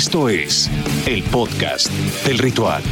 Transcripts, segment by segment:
Esto es el podcast del ritual.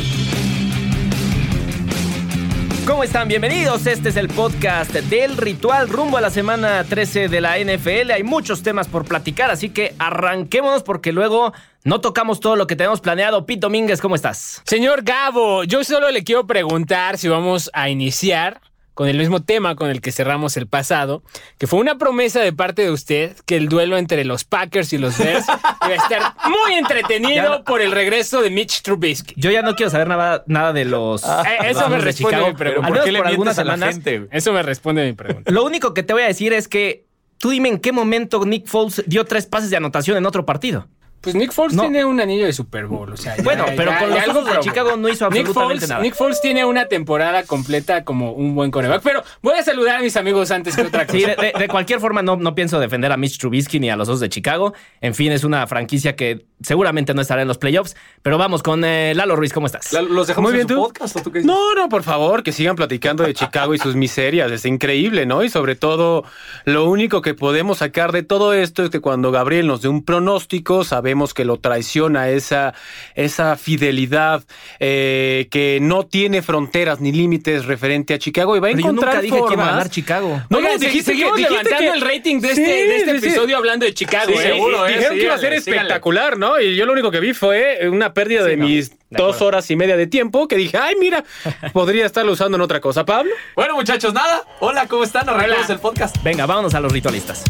¿Cómo están? Bienvenidos. Este es el podcast del ritual rumbo a la semana 13 de la NFL. Hay muchos temas por platicar, así que arranquémonos porque luego no tocamos todo lo que tenemos planeado. Pete Domínguez, ¿cómo estás? Señor Gabo, yo solo le quiero preguntar si vamos a iniciar con el mismo tema con el que cerramos el pasado, que fue una promesa de parte de usted que el duelo entre los Packers y los Bears iba a estar muy entretenido por el regreso de Mitch Trubisky. Yo ya no quiero saber nada, nada de los. Eh, eso me de responde Chicago, mi pregunta. ¿Por qué le por algunas a la gente? Eso me responde mi pregunta. Lo único que te voy a decir es que tú dime en qué momento Nick Foles dio tres pases de anotación en otro partido. Pues Nick Foles No. tiene un anillo de Super Bowl, o sea, ya- Bueno, pero ya- con los algo de. Chicago no hizo Nick absolutamente Foles, nada. Nick Foles tiene una temporada completa como un buen coreback, pero voy a saludar a mis amigos antes que otra cosa. Sí, de, de- de cualquier forma no, no pienso defender a Mitch Trubisky ni a los Osos de Chicago. En fin, es una franquicia que seguramente no estará en los playoffs. Pero vamos con eh, Lalo Ruiz, ¿cómo estás? ¿Los dejamos Muy bien, en su ¿tú? podcast o tú qué dices? No, no, por favor, que sigan platicando de Chicago y sus miserias. Es increíble, ¿no? Y sobre todo, lo único que podemos sacar de todo esto es que cuando Gabriel nos dé un pronóstico, sabemos que lo traiciona esa, esa fidelidad eh, que no tiene fronteras ni límites referente a Chicago y va a Pero yo encontrar nunca dije que iba a formas- ganar Chicago. No, Oigan, no, se- dijiste que- levantando que- el rating de este, Sí, de este sí, sí. episodio hablando de Chicago. Sí, ¿eh? seguro, Sí, Dijeron que iba a ser síganle. espectacular, ¿no? Y yo lo único que vi fue una pérdida de no, mis dos horas y media de tiempo que dije, ay, mira, podría estarlo usando en otra cosa. Pablo. Bueno, muchachos, nada. Hola, ¿cómo están? Arrancamos el podcast. Venga, vámonos a los ritualistas.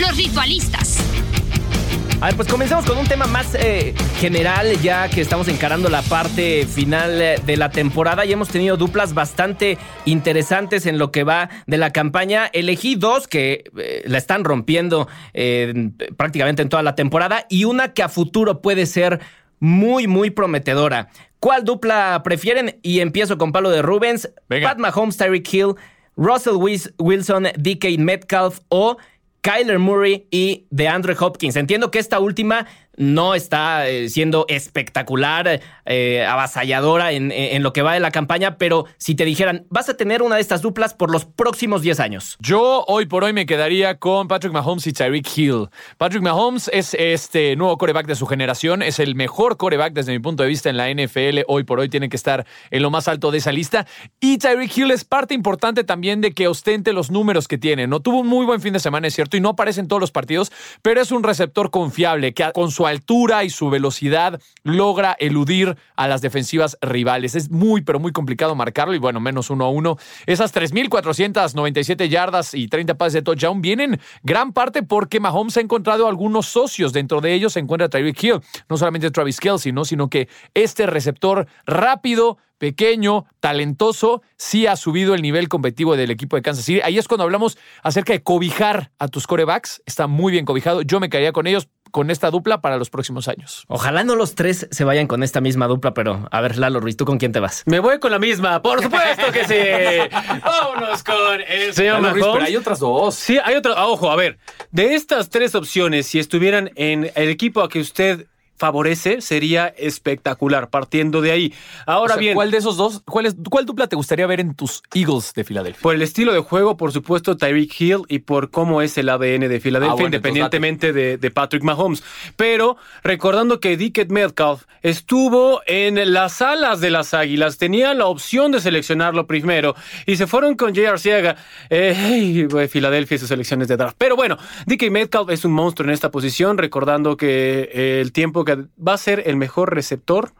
Los ritualistas. A ver, pues comencemos con un tema más eh, general, ya que estamos encarando la parte final eh, de la temporada y hemos tenido duplas bastante interesantes en lo que va de la campaña. Elegí dos que eh, la están rompiendo eh, prácticamente en toda la temporada y una que a futuro puede ser muy, muy prometedora. ¿Cuál dupla prefieren? Y empiezo con Pablo de Rubens, Venga. Pat Mahomes, Tyreek Hill, Russell Wilson, DK Metcalf o Kyler Murray y DeAndre Hopkins. Entiendo que esta última no está eh, siendo espectacular, eh, avasalladora en, en lo que va de la campaña, pero si te dijeran, vas a tener una de estas duplas por los próximos 10 años. Yo hoy por hoy me quedaría con Patrick Mahomes y Tyreek Hill. Patrick Mahomes es este nuevo coreback de su generación, es el mejor coreback desde mi punto de vista en la NFL. Hoy por hoy tiene que estar en lo más alto de esa lista. Y Tyreek Hill es parte importante también de que ostente los números que tiene. No tuvo un muy buen fin de semana, es cierto, y no aparece en todos los partidos, pero es un receptor confiable que con su altura y su velocidad logra eludir a las defensivas rivales. Es muy, pero muy complicado marcarlo y bueno, menos uno a uno. Esas 3.497 yardas y 30 pases de touchdown vienen gran parte porque Mahomes ha encontrado algunos socios. Dentro de ellos se encuentra Tyreek Hill. No solamente Travis Kelsey, ¿no? sino que este receptor rápido, pequeño, talentoso, sí ha subido el nivel competitivo del equipo de Kansas City. Ahí es cuando hablamos acerca de cobijar a tus corebacks. Está muy bien cobijado. Yo me quedaría con ellos, con esta dupla para los próximos años. Ojalá no los tres se vayan con esta misma dupla, pero a ver, Lalo Ruiz, ¿tú con quién te vas? Me voy con la misma, por supuesto que sí. Vámonos con el señor Lalo Ruiz, pero hay otras dos. Sí, hay otra. ah, Ojo, a ver. De estas tres opciones, si estuvieran en el equipo a que usted favorece, sería espectacular, partiendo de ahí. Ahora O sea, bien, ¿Cuál de esos dos, cuál, es, cuál dupla te gustaría ver en tus Eagles de Filadelfia? por el estilo de juego, por supuesto, Tyreek Hill y por cómo es el ADN de Filadelfia, Ah, bueno, independientemente de, de Patrick Mahomes. Pero recordando que Dickett Metcalf estuvo en las alas de las Águilas, tenía la opción de seleccionarlo primero y se fueron con J.R. Siega, eh, y, Filadelfia y sus selecciones de draft. Pero bueno, Dickett Metcalf es un monstruo en esta posición, recordando que eh, el tiempo que va a ser el mejor receptor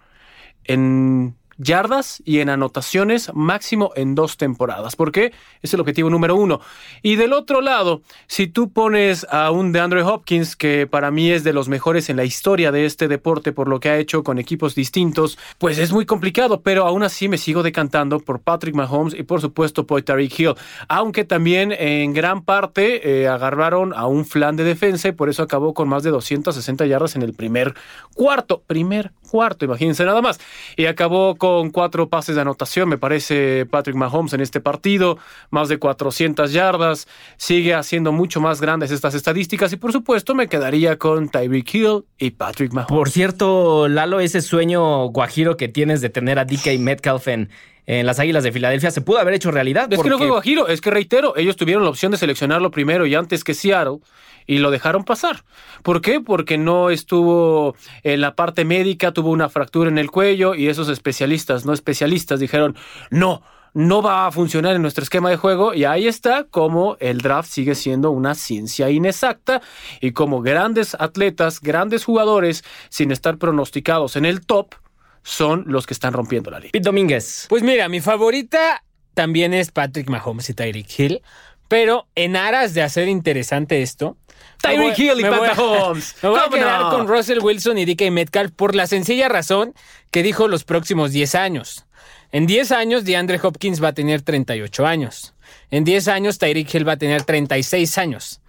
en yardas y en anotaciones máximo en dos temporadas. ¿Por qué? Es el objetivo número uno. Y del otro lado, si tú pones a un DeAndre Hopkins, que para mí es de los mejores en la historia de este deporte por lo que ha hecho con equipos distintos, pues es muy complicado, pero aún así me sigo decantando por Patrick Mahomes y por supuesto por Tyreek Hill, aunque también en gran parte eh, agarraron a un flan de defensa y por eso acabó con más de 260 yardas en el primer cuarto, primer cuarto, imagínense nada más, y acabó con cuatro pases de anotación, me parece Patrick Mahomes en este partido, más de 400 yardas, sigue haciendo mucho más grandes estas estadísticas. Y por supuesto me quedaría con Tyreek Hill y Patrick Mahomes. Por cierto, Lalo, ese sueño guajiro que tienes de tener a DK Metcalf en, en las Águilas de Filadelfia se pudo haber hecho realidad. Es que no fue Guajiro, es que reitero, ellos tuvieron la opción de seleccionarlo primero y antes que Seattle y lo dejaron pasar. ¿Por qué? Porque no estuvo en la parte médica, tuvo una fractura en el cuello y esos especialistas, no especialistas, dijeron, no. No va a funcionar en nuestro esquema de juego y ahí está como el draft sigue siendo una ciencia inexacta y como grandes atletas, grandes jugadores, sin estar pronosticados en el top, son los que están rompiendo la liga. Pete Domínguez. Pues mira, mi favorita también es Patrick Mahomes y Tyreek Hill. Pero en aras de hacer interesante esto. Tyreek Hill y me Pat voy a- Mahomes. Me voy a ¿Cómo quedar no? con Russell Wilson y DK Metcalf por la sencilla razón que dijo los próximos 10 años. En 10 años, DeAndre Hopkins va a tener 38 años. En 10 años, Tyreek Hill va a tener 36 años.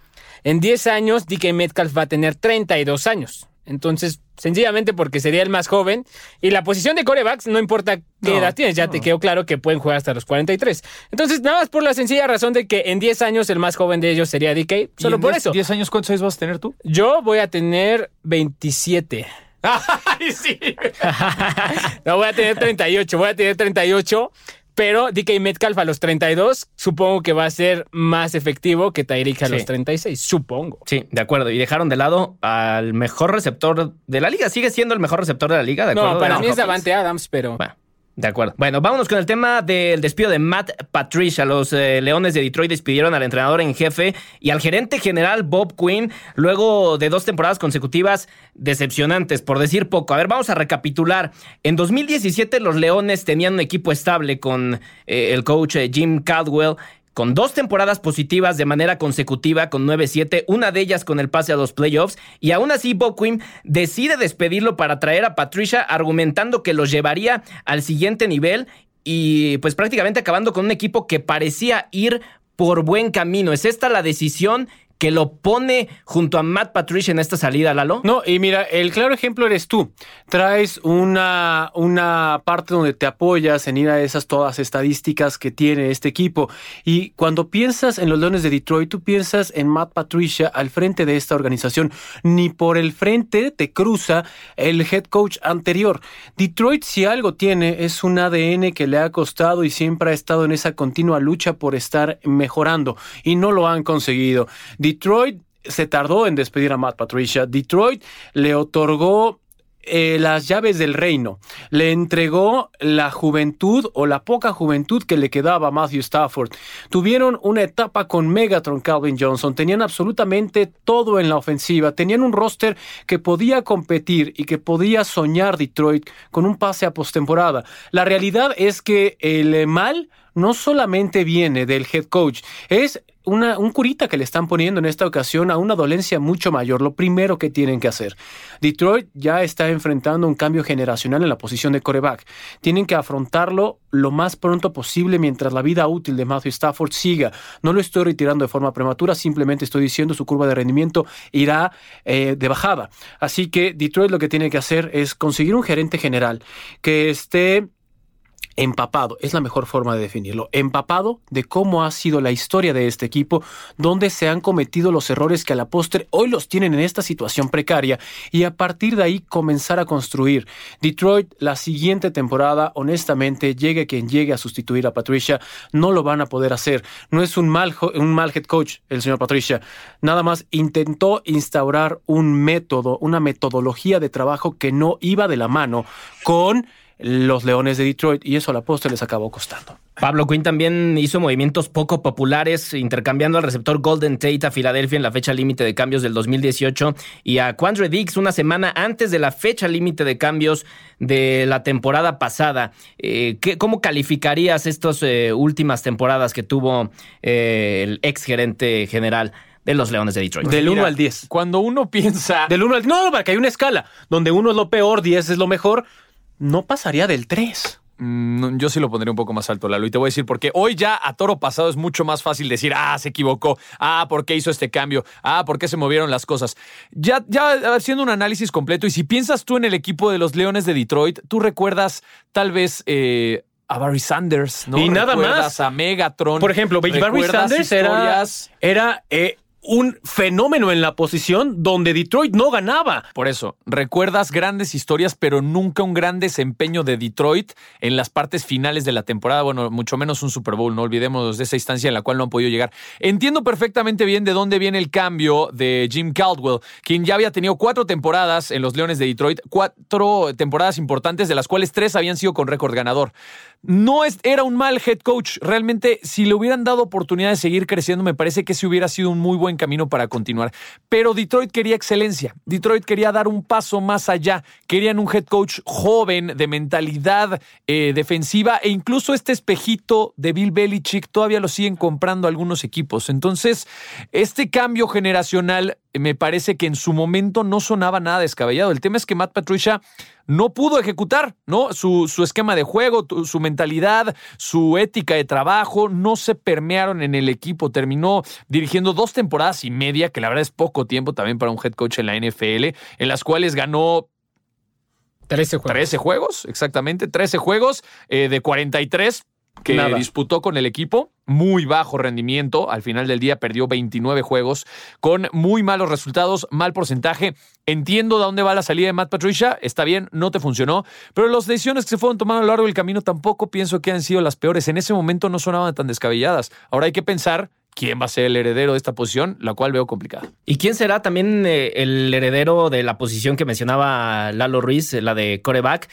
En 10 años, DK Metcalf va a tener 32 años. Entonces, sencillamente porque sería el más joven. Y la posición de corebacks, no importa qué No, edad tienes, ya te quedó claro que pueden jugar hasta los 43. Entonces, nada más por la sencilla razón de que en 10 años el más joven de ellos sería DK. ¿Y Solo en por 10 eso. 10 años cuántos años vas a tener tú? Yo voy a tener 27. ¡Ay, sí! No, voy a tener 38, voy a tener 38. Pero DK Metcalf a los 32, supongo que va a ser más efectivo que Tyreek a Sí. los 36. Supongo. Sí, de acuerdo. Y dejaron de lado al mejor receptor de la liga. Sigue siendo el mejor receptor de la liga, ¿de acuerdo? No, para mí es. Davante Adams, pero. Bueno, de acuerdo. Bueno, vámonos con el tema del despido de Matt Patricia. Los eh, Leones de Detroit despidieron al entrenador en jefe y al gerente general Bob Quinn luego de dos temporadas consecutivas decepcionantes, por decir poco. A ver, vamos a recapitular. En 2017 los Leones tenían un equipo estable con eh, el coach eh, Jim Caldwell. Con dos temporadas positivas de manera consecutiva, con 9-7, una de ellas con el pase a los playoffs, y aún así Bob Quinn decide despedirlo para traer a Patricia, argumentando que los llevaría al siguiente nivel y pues prácticamente acabando con un equipo que parecía ir por buen camino. ¿Es esta la decisión que lo pone junto a Matt Patricia en esta salida, Lalo? No, y mira, el claro ejemplo eres tú. Traes una, una parte donde te apoyas en ir a esas todas estadísticas que tiene este equipo. Y cuando piensas en los Leones de Detroit, tú piensas en Matt Patricia al frente de esta organización. Ni por el frente te cruza el head coach anterior. Detroit, si algo tiene, es un ADN que le ha costado y siempre ha estado en esa continua lucha por estar mejorando. Y no lo han conseguido. Detroit se tardó en despedir a Matt Patricia. Detroit le otorgó eh, las llaves del reino. Le entregó la juventud o la poca juventud que le quedaba a Matthew Stafford. Tuvieron una etapa con Megatron Calvin Johnson. Tenían absolutamente todo en la ofensiva. Tenían un roster que podía competir y que podía soñar Detroit con un pase a postemporada. La realidad es que el mal no solamente viene del head coach, es una, un curita que le están poniendo en esta ocasión a una dolencia mucho mayor, lo primero que tienen que hacer. Detroit ya está enfrentando un cambio generacional en la posición de coreback. Tienen que afrontarlo lo más pronto posible mientras la vida útil de Matthew Stafford siga. No lo estoy retirando de forma prematura, simplemente estoy diciendo su curva de rendimiento irá eh, de bajada. Así que Detroit lo que tiene que hacer es conseguir un gerente general que esté empapado, es la mejor forma de definirlo, empapado de cómo ha sido la historia de este equipo, donde se han cometido los errores que a la postre hoy los tienen en esta situación precaria y a partir de ahí comenzar a construir. Detroit la siguiente temporada, honestamente, llegue quien llegue a sustituir a Patricia, no lo van a poder hacer. No es un mal, un mal head coach el señor Patricia, nada más intentó instaurar un método, una metodología de trabajo que no iba de la mano con los Leones de Detroit y eso a la postre les acabó costando. Pablo Quinn también hizo movimientos poco populares, intercambiando al receptor Golden Tate a Filadelfia en la fecha límite de cambios del 2018 y a Quandre Dix una semana antes de la fecha límite de cambios de la temporada pasada. Eh, ¿qué- ¿Cómo calificarías estas eh, últimas temporadas que tuvo eh, el ex gerente general de los Leones de Detroit? Del 1 Mira, al 10. Cuando uno piensa. Del 1 al No, porque hay una escala donde 1 es lo peor, 10 es lo mejor. No pasaría del 3. Mm, no, Yo sí lo pondría un poco más alto, Lalo, y te voy a decir porque hoy ya a toro pasado es mucho más fácil decir, ah, se equivocó, ah, ¿por qué hizo este cambio? Ah, ¿por qué se movieron las cosas? Ya, ya haciendo un análisis completo, y si piensas tú en el equipo de los Leones de Detroit, tú recuerdas tal vez eh, a Barry Sanders, ¿no? Y nada más. a Megatron. Por ejemplo, Barry Sanders era, era eh, un fenómeno en la posición donde Detroit no ganaba. Por eso, recuerdas grandes historias, pero nunca un gran desempeño de Detroit en las partes finales de la temporada. Bueno, mucho menos un Super Bowl, no olvidemos de esa instancia en la cual no han podido llegar. Entiendo perfectamente bien de dónde viene el cambio de Jim Caldwell, quien ya había tenido cuatro temporadas en los Leones de Detroit, cuatro temporadas importantes, de las cuales tres habían sido con récord ganador. No es, era un mal head coach. Realmente, si le hubieran dado oportunidad de seguir creciendo, me parece que ese hubiera sido un muy buen camino para continuar. Pero Detroit quería excelencia. Detroit quería dar un paso más allá. Querían un head coach joven, de mentalidad eh, defensiva e incluso este espejito de Bill Belichick todavía lo siguen comprando algunos equipos. Entonces, este cambio generacional me parece que en su momento no sonaba nada descabellado. El tema es que Matt Patricia no pudo ejecutar, ¿no? Su, su, esquema de juego, su mentalidad, su ética de trabajo, no se permearon en el equipo. Terminó dirigiendo dos temporadas y media, que la verdad es poco tiempo también para un head coach en la NFL, en las cuales ganó 13 juegos. 13 juegos, exactamente, 13 juegos eh, de 43 que Nada. disputó con el equipo. Muy bajo rendimiento. Al final del día perdió 29 juegos con muy malos resultados, mal porcentaje. Entiendo de dónde va la salida de Matt Patricia. Está bien, no te funcionó. Pero las decisiones que se fueron tomando a lo largo del camino tampoco pienso que han sido las peores. En ese momento no sonaban tan descabelladas. Ahora hay que pensar quién va a ser el heredero de esta posición, la cual veo complicada. ¿Y quién será también eh, el heredero de la posición que mencionaba Lalo Ruiz, la de coreback?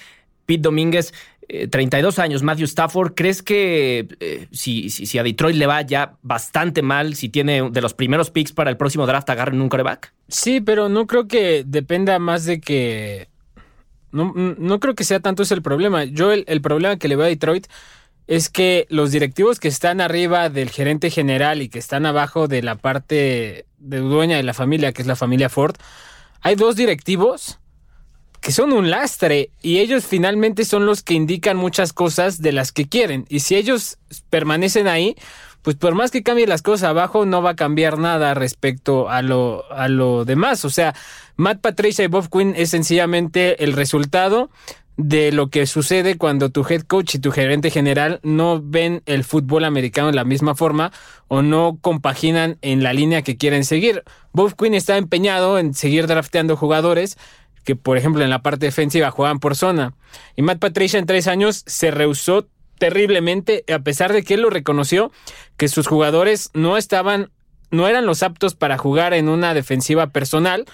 Pete Domínguez, eh, 32 años, Matthew Stafford. ¿Crees que eh, si, si, si, a Detroit le va ya bastante mal, si tiene de los primeros picks para el próximo draft, agarren un coreback? Sí, pero no creo que dependa más de que. No, no creo que sea tanto ese el problema. Yo, el, el problema que le veo a Detroit es que los directivos que están arriba del gerente general y que están abajo de la parte de dueña de la familia, que es la familia Ford, hay dos directivos que son un lastre y ellos finalmente son los que indican muchas cosas de las que quieren. Y si ellos permanecen ahí, pues por más que cambie las cosas abajo, no va a cambiar nada respecto a lo, a lo demás. O sea, Matt Patricia y Bob Quinn es sencillamente el resultado de lo que sucede cuando tu head coach y tu gerente general no ven el fútbol americano de la misma forma o no compaginan en la línea que quieren seguir. Bob Quinn está empeñado en seguir drafteando jugadores que, por ejemplo, en la parte defensiva juegan por zona. Y Matt Patricia en tres años se rehusó terriblemente, a pesar de que él lo reconoció, que sus jugadores no estaban no eran los aptos para jugar en una defensiva personal,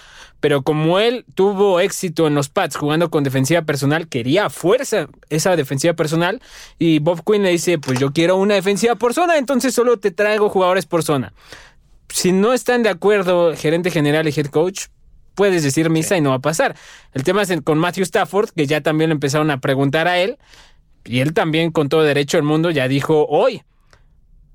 pero como él tuvo éxito en los Pats jugando con defensiva personal, quería fuerza esa defensiva personal y Bob Quinn le dice, pues yo quiero una defensiva por zona, entonces solo te traigo jugadores por zona. Si no están de acuerdo gerente general y head coach, puedes decir misa y no va a pasar. El tema es con Matthew Stafford, que ya también le empezaron a preguntar a él, y él también con todo derecho del mundo ya dijo hoy,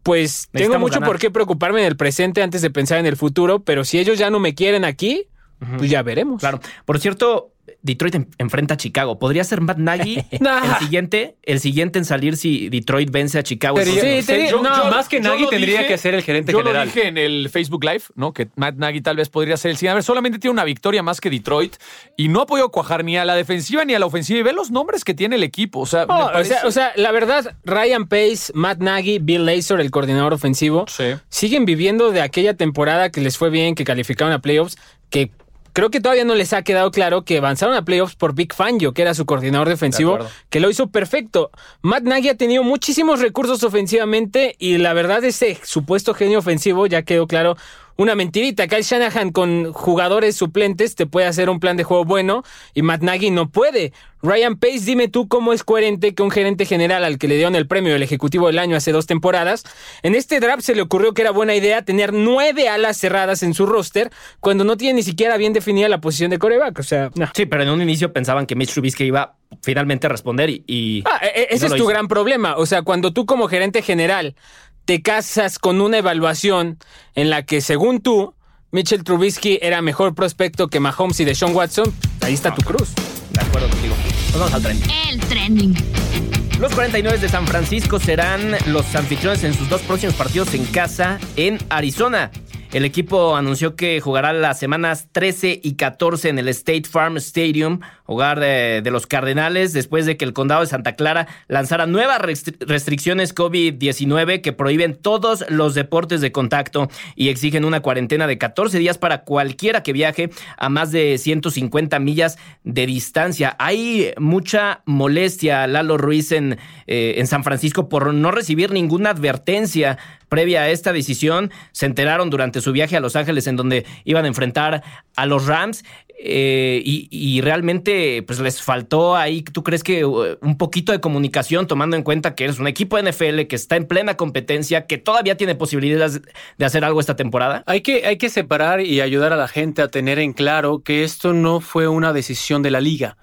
pues tengo mucho ganar. por qué preocuparme en el presente antes de pensar en el futuro, pero si ellos ya no me quieren aquí, uh -huh. pues ya veremos. Claro. Por cierto, Detroit en, enfrenta a Chicago. ¿Podría ser Matt Nagy el siguiente? El siguiente en salir si Detroit vence a Chicago. Pero, sí, te, yo, no, yo, más que Nagy tendría dije, que ser el gerente yo general. Yo lo dije en el Facebook Live, ¿no? Que Matt Nagy tal vez podría ser el siguiente. A ver, solamente tiene una victoria más que Detroit y no ha podido cuajar ni a la defensiva ni a la ofensiva. Y ve los nombres que tiene el equipo. O sea, oh, parece... o, sea o sea, la verdad, Ryan Pace, Matt Nagy, Bill Lazor, el coordinador ofensivo, sí. siguen viviendo de aquella temporada que les fue bien, que calificaron a playoffs, que Creo que todavía no les ha quedado claro que avanzaron a playoffs por Big Fangio, que era su coordinador defensivo, de que lo hizo perfecto. Matt Nagy ha tenido muchísimos recursos ofensivamente y la verdad ese supuesto genio ofensivo ya quedó claro una mentirita. Kyle Shanahan con jugadores suplentes te puede hacer un plan de juego bueno y Matt Nagy no puede. Ryan Pace, dime tú cómo es coherente que un gerente general al que le dieron el premio del Ejecutivo del Año hace dos temporadas, en este draft se le ocurrió que era buena idea tener nueve alas cerradas en su roster cuando no tiene ni siquiera bien definida la posición de coreback. O sea, no. Sí, pero en un inicio pensaban que Mitch Trubisky iba finalmente a responder y... y ah, ese no es tu hizo. gran problema. O sea, cuando tú como gerente general te casas con una evaluación en la que, según tú, Mitchell Trubisky era mejor prospecto que Mahomes y Deshaun Watson, ahí está no. tu cruz. De acuerdo contigo. Nos vamos al trending. El trending. Los 49 de San Francisco serán los anfitriones en sus dos próximos partidos en casa en Arizona. El equipo anunció que jugará las semanas 13 y 14 en el State Farm Stadium hogar de, los Cardenales, después de que el condado de Santa Clara lanzara nuevas restri- restricciones COVID-19 que prohíben todos los deportes de contacto y exigen una cuarentena de 14 días para cualquiera que viaje a más de 150 millas de distancia. Hay mucha molestia, Lalo Ruiz, en, eh, en San Francisco por no recibir ninguna advertencia previa a esta decisión. Se enteraron durante su viaje a Los Ángeles en donde iban a enfrentar a los Rams. Eh, y, y realmente pues les faltó ahí, ¿tú crees que uh, un poquito de comunicación tomando en cuenta que eres un equipo de NFL que está en plena competencia, que todavía tiene posibilidades de hacer algo esta temporada? Hay que, hay que separar y ayudar a la gente a tener en claro que esto no fue una decisión de la liga.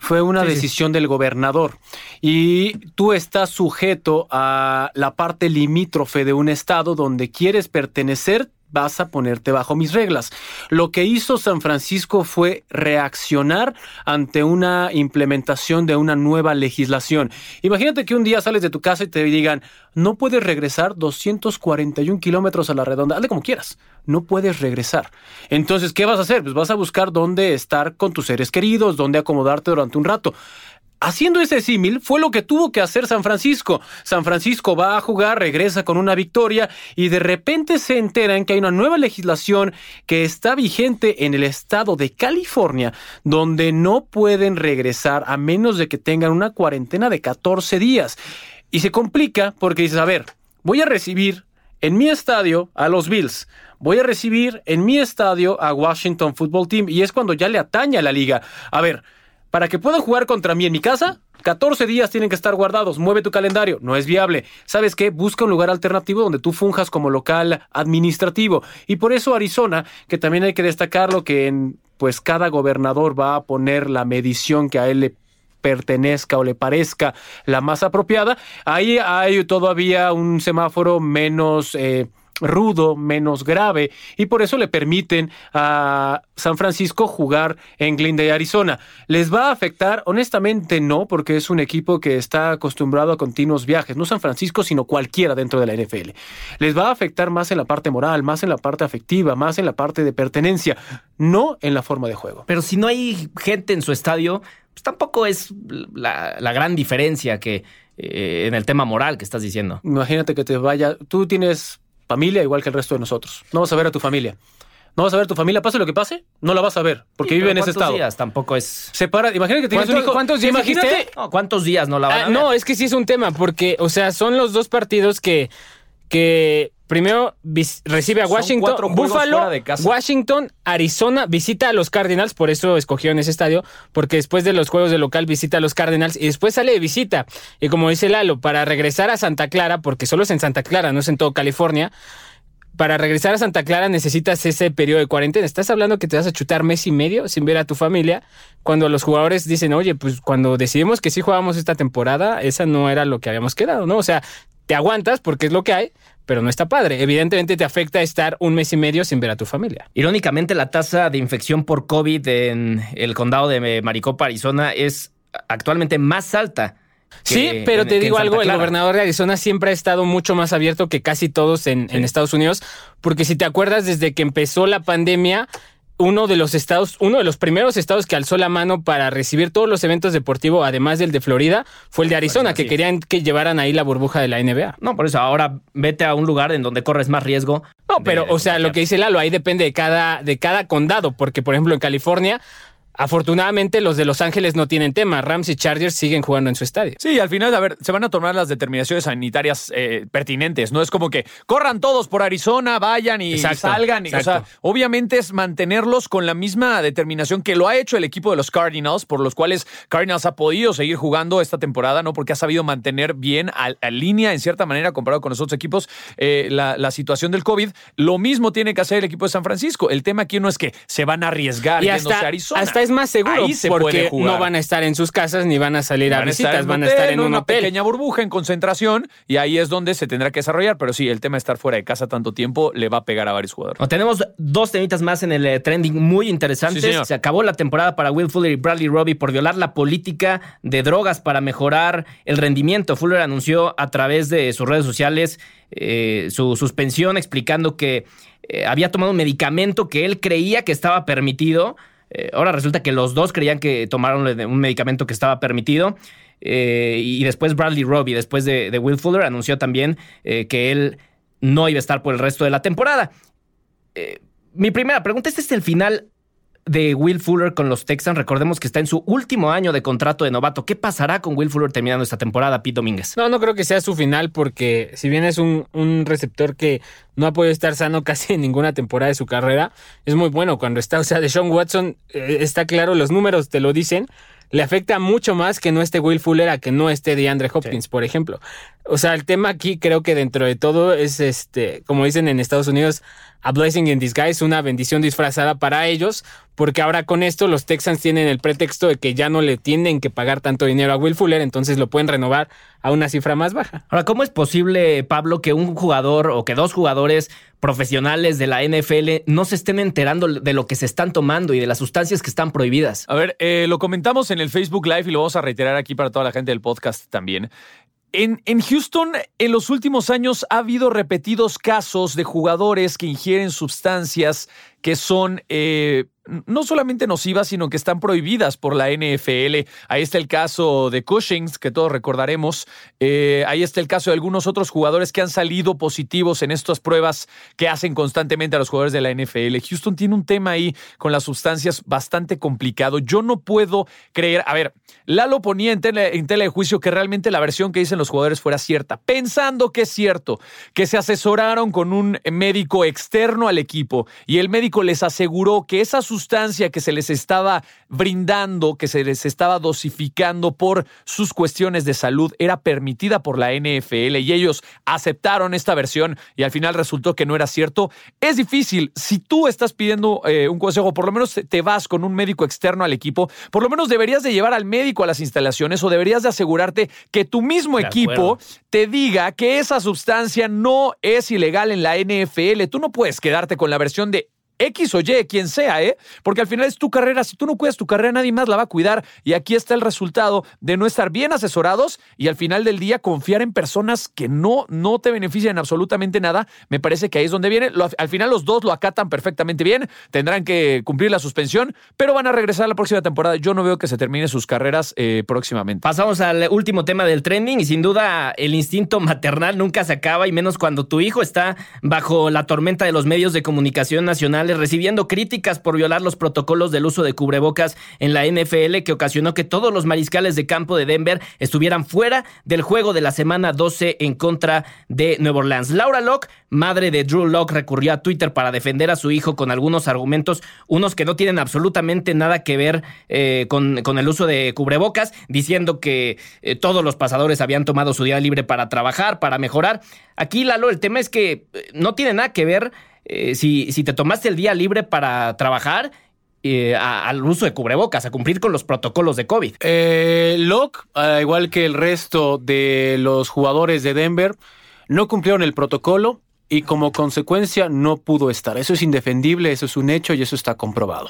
Fue una decisión del gobernador. Y tú estás sujeto a la parte limítrofe de un estado donde quieres pertenecer, vas a ponerte bajo mis reglas. Lo que hizo San Francisco fue reaccionar ante una implementación de una nueva legislación. Imagínate que un día sales de tu casa y te digan, no puedes regresar 241 kilómetros a la redonda, hazle como quieras, no puedes regresar. Entonces, ¿qué vas a hacer? Pues vas a buscar dónde estar con tus seres queridos, dónde acomodarte durante un rato. Haciendo ese símil fue lo que tuvo que hacer San Francisco. San Francisco va a jugar, regresa con una victoria y de repente se enteran que hay una nueva legislación que está vigente en el estado de California donde no pueden regresar a menos de que tengan una cuarentena de 14 días. Y se complica porque dices, a ver, voy a recibir en mi estadio a los Bills. Voy a recibir en mi estadio a Washington Football Team y es cuando ya le atañe a la liga. A ver, para que puedan jugar contra mí en mi casa, 14 días tienen que estar guardados. Mueve tu calendario. No es viable. ¿Sabes qué? Busca un lugar alternativo donde tú funjas como local administrativo. Y por eso Arizona, que también hay que destacarlo, que en, pues cada gobernador va a poner la medición que a él le pertenezca o le parezca la más apropiada. Ahí hay todavía un semáforo menos... eh, rudo, menos grave, y por eso le permiten a San Francisco jugar en Glendale, Arizona. ¿Les va a afectar? Honestamente no, porque es un equipo que está acostumbrado a continuos viajes, no San Francisco, sino cualquiera dentro de la NFL. Les va a afectar más en la parte moral, más en la parte afectiva, más en la parte de pertenencia, no en la forma de juego. Pero si no hay gente en su estadio, pues tampoco es la, la gran diferencia que eh, en el tema moral que estás diciendo. Imagínate que te vaya, tú tienes familia igual que el resto de nosotros. No vas a ver a tu familia. No vas a ver a tu familia, pase lo que pase, no la vas a ver, porque Sí, vive en ese ¿cuántos estado. días? Tampoco es. Separa, imagínate que tienes un ¿Cuánto- hijo. cuántos días imagínate? No, ¿Cuántos días no la van a Ah, ver? no, es que sí es un tema, porque, o sea, son los dos partidos que, que primero recibe a Washington, Buffalo, fuera de casa. Washington, Arizona, visita a los Cardinals, por eso escogieron ese estadio, porque después de los juegos de local visita a los Cardinals y después sale de visita. Y como dice Lalo, para regresar a Santa Clara, porque solo es en Santa Clara, no es en todo California, para regresar a Santa Clara necesitas ese periodo de cuarentena. Estás hablando que te vas a chutar mes y medio sin ver a tu familia. Cuando los jugadores dicen, oye, pues cuando decidimos que sí jugamos esta temporada, esa no era lo que habíamos quedado, ¿no? O sea, te aguantas porque es lo que hay, pero no está padre. Evidentemente te afecta estar un mes y medio sin ver a tu familia. Irónicamente, la tasa de infección por COVID en el condado de Maricopa, Arizona, es actualmente más alta. Sí, pero en- te digo algo, el gobernador de Arizona siempre ha estado mucho más abierto que casi todos en, en Estados Unidos, porque si te acuerdas, desde que empezó la pandemia, uno de los estados, uno de los primeros estados que alzó la mano para recibir todos los eventos deportivos, además del de Florida, fue el de Arizona, que querían que llevaran ahí la burbuja de la NBA. No, por eso ahora vete a un lugar en donde corres más riesgo. No, de pero, o sea, lo que dice Lalo, ahí depende de cada, de cada condado, porque, por ejemplo, en California, afortunadamente los de Los Ángeles no tienen tema. Rams y Chargers siguen jugando en su estadio. Sí, al final, a ver, se van a tomar las determinaciones sanitarias eh, pertinentes. No es como que corran todos por Arizona, vayan y Exacto, salgan. y- o sea, obviamente es mantenerlos con la misma determinación que lo ha hecho el equipo de los Cardinals, por los cuales Cardinals ha podido seguir jugando esta temporada, ¿no? Porque ha sabido mantener bien a, a línea, en cierta manera, comparado con los otros equipos, eh, la, la situación del COVID. Lo mismo tiene que hacer el equipo de San Francisco. El tema aquí no es que se van a arriesgar Y yéndose hasta, a Arizona. hasta es más seguro Ahí se puede porque jugar. no van a estar en sus casas ni van a salir a Van a estar visitas, en van a estar en un una hotel. pequeña burbuja en concentración y ahí es donde se tendrá que desarrollar. Pero sí, el tema de estar fuera de casa tanto tiempo le va a pegar a varios jugadores. No, tenemos dos temitas más en el eh, trending muy interesantes. Sí. Se acabó la temporada para Will Fuller y Bradley Robbie por violar la política de drogas para mejorar el rendimiento. Fuller anunció a través de sus redes sociales eh, su suspensión, explicando que eh, había tomado un medicamento que él creía que estaba permitido. Eh, ahora resulta que los dos creían que tomaron un medicamento que estaba permitido. Eh, y después Bradley Robbie, después de, Will Fuller, anunció también eh, que él no iba a estar por el resto de la temporada. mi primera pregunta, ¿este es el final de Will Fuller con los Texans. Recordemos que está en su último año de contrato de novato. ¿Qué pasará con Will Fuller terminando esta temporada, Pete Domínguez? No, no creo que sea su final porque si bien es un, un receptor que no ha podido estar sano casi en ninguna temporada de su carrera, es muy bueno cuando está. O sea, de Sean Watson eh, está claro, los números te lo dicen le afecta mucho más que no esté Will Fuller a que no esté DeAndre Hopkins, por ejemplo. O sea, el tema aquí creo que dentro de todo es este, como dicen en Estados Unidos, a blessing in disguise, una bendición disfrazada para ellos, porque ahora con esto los Texans tienen el pretexto de que ya no le tienen que pagar tanto dinero a Will Fuller, entonces lo pueden renovar a una cifra más baja. Ahora, ¿cómo es posible, Pablo, que un jugador o que dos jugadores profesionales de la NFL no se estén enterando de lo que se están tomando y de las sustancias que están prohibidas? A ver, eh, lo comentamos en el Facebook Live y lo vamos a reiterar aquí para toda la gente del podcast también. En, en, Houston, en los últimos años ha habido repetidos casos de jugadores que ingieren sustancias que son eh, no solamente nocivas, sino que están prohibidas por la NFL. Ahí está el caso de Cushings, que todos recordaremos. Eh, ahí está el caso de algunos otros jugadores que han salido positivos en estas pruebas que hacen constantemente a los jugadores de la NFL. Houston tiene un tema ahí con las sustancias bastante complicado. Yo no puedo creer, a ver, Lalo ponía en en tela de juicio que realmente la versión que dicen los jugadores fuera cierta, pensando que es cierto, que se asesoraron con un médico externo al equipo y el médico les aseguró que esa sustancia que se les estaba brindando, que se les estaba dosificando por sus cuestiones de salud, era permitida por la NFL y ellos aceptaron esta versión y al final resultó que no era cierto. Es difícil. Si tú estás pidiendo eh, un consejo, por lo menos te vas con un médico externo al equipo, por lo menos deberías de llevar al médico a las instalaciones o deberías de asegurarte que tu mismo equipo te diga que esa sustancia no es ilegal en la NFL. Tú no puedes quedarte con la versión de X o Y, quien sea, ¿eh? Porque al final es tu carrera. Si tú no cuidas tu carrera, nadie más la va a cuidar. Y aquí está el resultado de no estar bien asesorados y al final del día confiar en personas que no, no te benefician absolutamente nada. Me parece que ahí es donde viene. al final los dos lo acatan perfectamente bien. Tendrán que cumplir la suspensión, pero van a regresar la próxima temporada. Yo no veo que se termine sus carreras eh, próximamente. Pasamos al último tema del trending y sin duda el instinto maternal nunca se acaba y menos cuando tu hijo está bajo la tormenta de los medios de comunicación nacional recibiendo críticas por violar los protocolos del uso de cubrebocas en la NFL que ocasionó que todos los mariscales de campo de Denver estuvieran fuera del juego de la semana 12 en contra de Nueva Orleans. Laura Locke, madre de Drew Locke, recurrió a Twitter para defender a su hijo con algunos argumentos, unos que no tienen absolutamente nada que ver eh, con, el uso de cubrebocas, diciendo que eh, todos los pasadores habían tomado su día libre para trabajar, para mejorar. Aquí, Lalo, el tema es que eh, no tiene nada que ver eh, si, si te tomaste el día libre para trabajar, eh, al uso de cubrebocas, a cumplir con los protocolos de COVID. Eh, Locke, igual que el resto de los jugadores de Denver, no cumplieron el protocolo y como consecuencia no pudo estar. Eso es indefendible, eso es un hecho y eso está comprobado.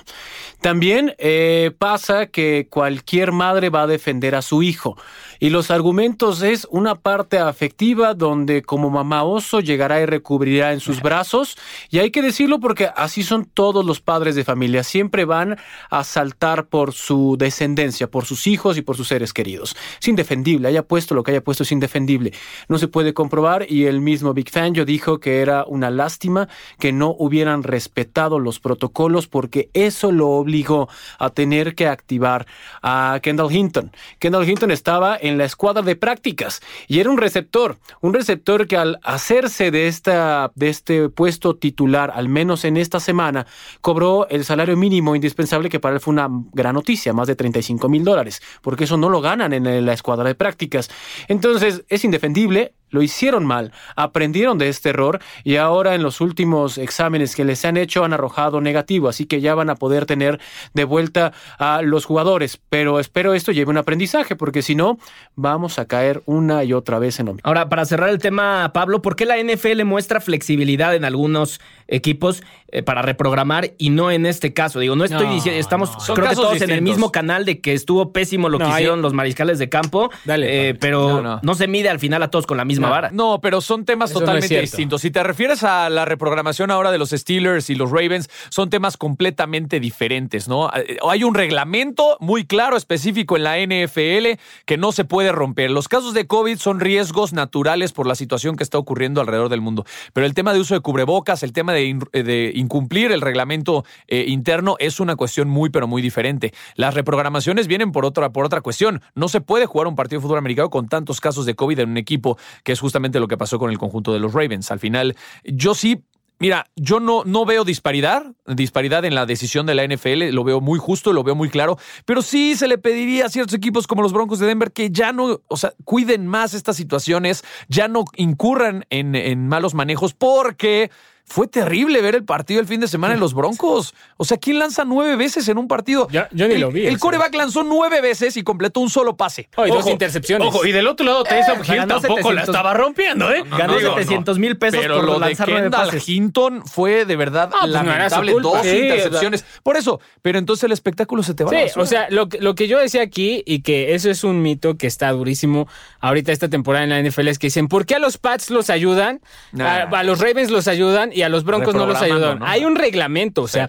También eh, pasa que cualquier madre va a defender a su hijo y los argumentos es una parte afectiva donde como mamá oso llegará y recubrirá en sus brazos y hay que decirlo porque así son todos los padres de familia, siempre van a saltar por su descendencia, por sus hijos y por sus seres queridos. Es indefendible, haya puesto lo que haya puesto es indefendible. No se puede comprobar y el mismo Big Fan yo dijo que era una lástima que no hubieran respetado los protocolos porque eso lo obligó a tener que activar a Kendall Hinton. Kendall Hinton estaba en la escuadra de prácticas y era un receptor, un receptor que al hacerse de, esta, de este puesto titular, al menos en esta semana, cobró el salario mínimo indispensable que para él fue una gran noticia, más de 35 mil dólares, porque eso no lo ganan en la escuadra de prácticas. Entonces es indefendible, lo hicieron mal, aprendieron de este error y ahora en los últimos exámenes que les han hecho han arrojado negativo, así que ya van a poder tener de vuelta a los jugadores, pero espero esto lleve un aprendizaje porque si no vamos a caer una y otra vez en lo Ahora, para cerrar el tema, Pablo, ¿por qué la NFL muestra flexibilidad en algunos equipos eh, para reprogramar y no en este caso. Digo, no estoy No, diciendo, estamos no. Creo que todos en el mismo canal de que estuvo pésimo lo No, que hicieron los mariscales de campo, Dale, eh, pero No, no, no. se mide al final a todos con la misma vara. No, pero son temas Eso totalmente distintos. Si te refieres a la reprogramación ahora de los Steelers y los Ravens, son temas completamente diferentes, ¿no? Eh, Hay un reglamento muy claro, específico en la NFL, que no se puede romper. Los casos de COVID son riesgos naturales por la situación que está ocurriendo alrededor del mundo. Pero el tema de uso de cubrebocas, el tema de, de incumplir el reglamento eh, interno es una cuestión muy, pero muy diferente. Las reprogramaciones vienen por otra, por otra cuestión. No se puede jugar un partido de fútbol americano con tantos casos de COVID en un equipo, que es justamente lo que pasó con el conjunto de los Ravens. Al final, yo sí Mira, yo no, no veo disparidad, disparidad en la decisión de la NFL, lo veo muy justo, lo veo muy claro, pero sí se le pediría a ciertos equipos como los Broncos de Denver que ya no, o sea, cuiden más estas situaciones, ya no incurran en, en malos manejos, porque fue terrible ver el partido el fin de semana en los Broncos. O sea, ¿quién lanza nueve veces en un partido? Yo- yo ni el, lo vi, El eso. coreback lanzó nueve veces y completó un solo pase. Oh, y dos Ojo, intercepciones. Ojo, y del otro lado, Taysom o sea, Hill tampoco la 700. estaba rompiendo, ¿eh? Ganó Digo, 700 mil pesos Pero por lo de lanzar nueve Kendall pases. Hinton fue de verdad Ah, pues lamentable. Dos Sí, intercepciones. Por eso, pero entonces el espectáculo se te va a la o sea, lo, que- lo que yo decía aquí, y que eso es un mito que está durísimo ahorita esta temporada en la NFL, es que dicen, ¿por qué a los Pats los ayudan? Nah. A, a los Ravens los ayudan y a los Broncos no los. ¿no? Hay un reglamento, o sea,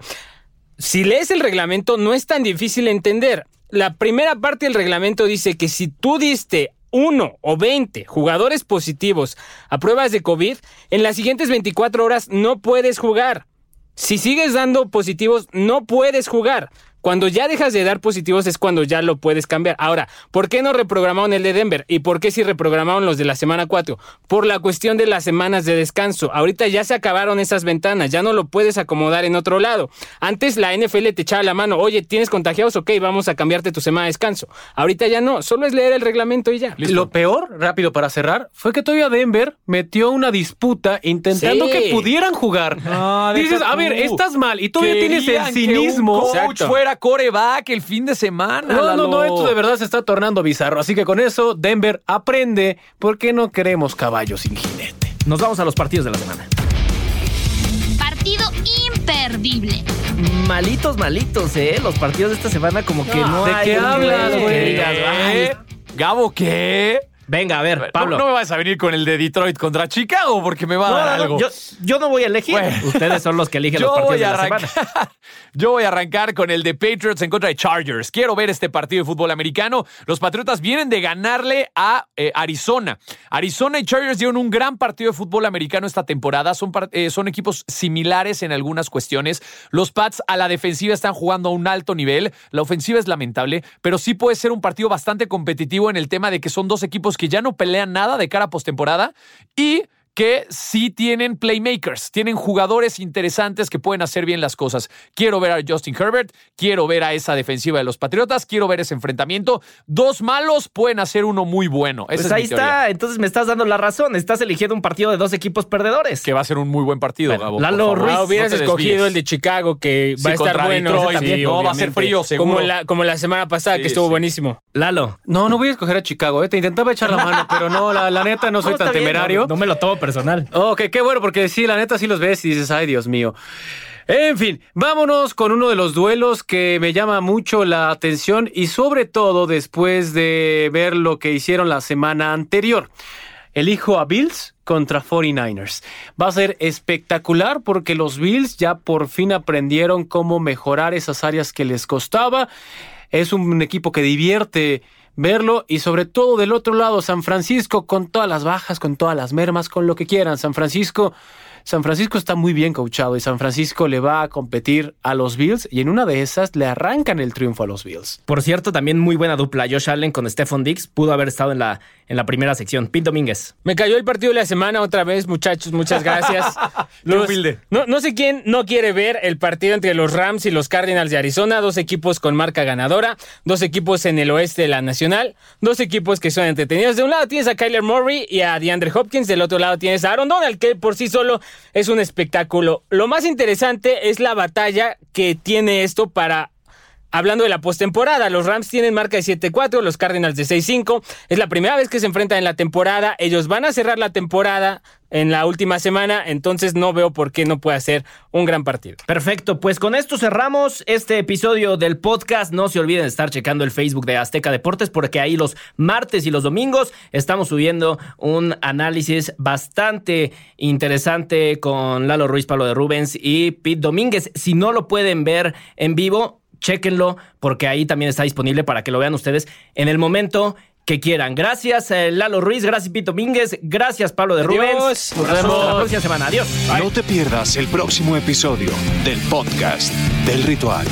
si lees el reglamento no es tan difícil entender. La primera parte del reglamento dice que si tú diste uno o 20 jugadores positivos a pruebas de COVID, en las siguientes 24 horas no puedes jugar. Si sigues dando positivos, no puedes jugar. Cuando ya dejas de dar positivos es cuando ya lo puedes cambiar. Ahora, ¿por qué no reprogramaron el de Denver? ¿Y por qué sí reprogramaron los de la semana 4? Por la cuestión de las semanas de descanso. Ahorita ya se acabaron esas ventanas, ya no lo puedes acomodar en otro lado. Antes la NFL te echaba la mano, oye, ¿tienes contagiados? Ok, vamos a cambiarte tu semana de descanso. Ahorita ya no, solo es leer el reglamento y ya. Lo peor, rápido para cerrar, fue que todavía Denver metió una disputa intentando Sí. que pudieran jugar. No, Dices, a ver, estás mal y todavía tienes el Querían que un cinismo. coach Exacto. Fuera coreback el fin de semana. No, no, no, Lalo. esto de verdad se está tornando bizarro. Así que con eso, Denver aprende porque no queremos caballos sin jinete. Nos vamos a los partidos de la semana. Partido imperdible. Malitos, malitos, ¿eh? Los partidos de esta semana como que no ¿de hay qué hablas, güey? ¿Qué? ¿Gabo qué? Venga, a ver, Pablo. No, no me vas a venir con el de Detroit contra Chicago porque me va a No, dar algo. yo, yo no voy a elegir. Bueno. Ustedes son los que eligen los partidos de la arrancar, semana. yo voy a arrancar con el de Patriots en contra de Chargers. Quiero ver este partido de fútbol americano. Los Patriotas vienen de ganarle a eh, Arizona. Arizona y Chargers dieron un gran partido de fútbol americano esta temporada. Son, eh, son equipos similares en algunas cuestiones. Los Pats a la defensiva están jugando a un alto nivel. La ofensiva es lamentable, pero sí puede ser un partido bastante competitivo en el tema de que son dos equipos que ya no pelean nada de cara a postemporada y que sí tienen playmakers, tienen jugadores interesantes que pueden hacer bien las cosas. Quiero ver a Justin Herbert, quiero ver a esa defensiva de los Patriotas, quiero ver ese enfrentamiento. Dos malos pueden hacer uno muy bueno. Esa Pues es ahí mi está, entonces me estás dando la razón. Estás eligiendo un partido de dos equipos perdedores. Que va a ser un muy buen partido, Bueno, Gabo. por Lalo favor. Ruiz, Ah, hubieras No escogido el de Chicago, que Sí, va a estar bueno. Detroit, Sí, no, va a ser frío, seguro. Como la, como la semana pasada, Sí, que estuvo sí. buenísimo. Lalo. No, no voy a escoger a Chicago, ¿eh? Te intentaba echar la mano, pero no, la, la neta no soy No, tan bien, temerario. No, no me lo tomo personal. Ok, qué bueno, porque sí, la neta sí los ves y dices, ay, Dios mío. En fin, vámonos con uno de los duelos que me llama mucho la atención y sobre todo después de ver lo que hicieron la semana anterior. Elijo a Bills contra 49ers. Va a ser espectacular porque los Bills ya por fin aprendieron cómo mejorar esas áreas que les costaba. Es un equipo que divierte verlo y sobre todo del otro lado San Francisco con todas las bajas, con todas las mermas, con lo que quieran. San Francisco, San Francisco está muy bien coachado y San Francisco le va a competir a los Bills y en una de esas le arrancan el triunfo a los Bills. Por cierto, también muy buena dupla. Josh Allen con Stephon Diggs pudo haber estado en la, en la primera sección. Pin Domínguez. Me cayó el partido de la semana otra vez, muchachos. Muchas gracias. Los- humilde. No, no sé quién no quiere ver el partido entre los Rams y los Cardinals de Arizona. Dos equipos con marca ganadora. Dos equipos en el oeste de la Nacional. Dos equipos que son entretenidos. De un lado tienes a Kyler Murray y a DeAndre Hopkins. Del otro lado tienes a Aaron Donald, que por sí solo es un espectáculo. Lo más interesante es la batalla que tiene esto para Hablando de la postemporada, los Rams tienen marca de 7-4, los Cardinals de 6-5. Es la primera vez que se enfrentan en la temporada. Ellos van a cerrar la temporada en la última semana, entonces no veo por qué no puede ser un gran partido. Perfecto, pues con esto cerramos este episodio del podcast. No se olviden de estar checando el Facebook de Azteca Deportes porque ahí los martes y los domingos estamos subiendo un análisis bastante interesante con Lalo Ruiz, Pablo de Rubens y Pete Domínguez. Si no lo pueden ver en vivo, chéquenlo porque ahí también está disponible para que lo vean ustedes en el momento que quieran. Gracias, eh, Lalo Ruiz, gracias, Pito Mínguez, gracias, Pablo de Rubens. Nos vemos la próxima semana. Adiós. No te pierdas el próximo episodio del podcast del ritual.